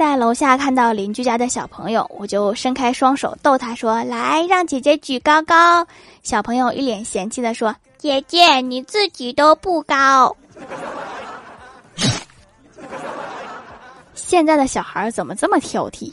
在楼下看到邻居家的小朋友，我就伸开双手逗他说：“来，让姐姐举高高。”小朋友一脸嫌弃的说：“姐姐你自己都不高。”现在的小孩怎么这么挑剔？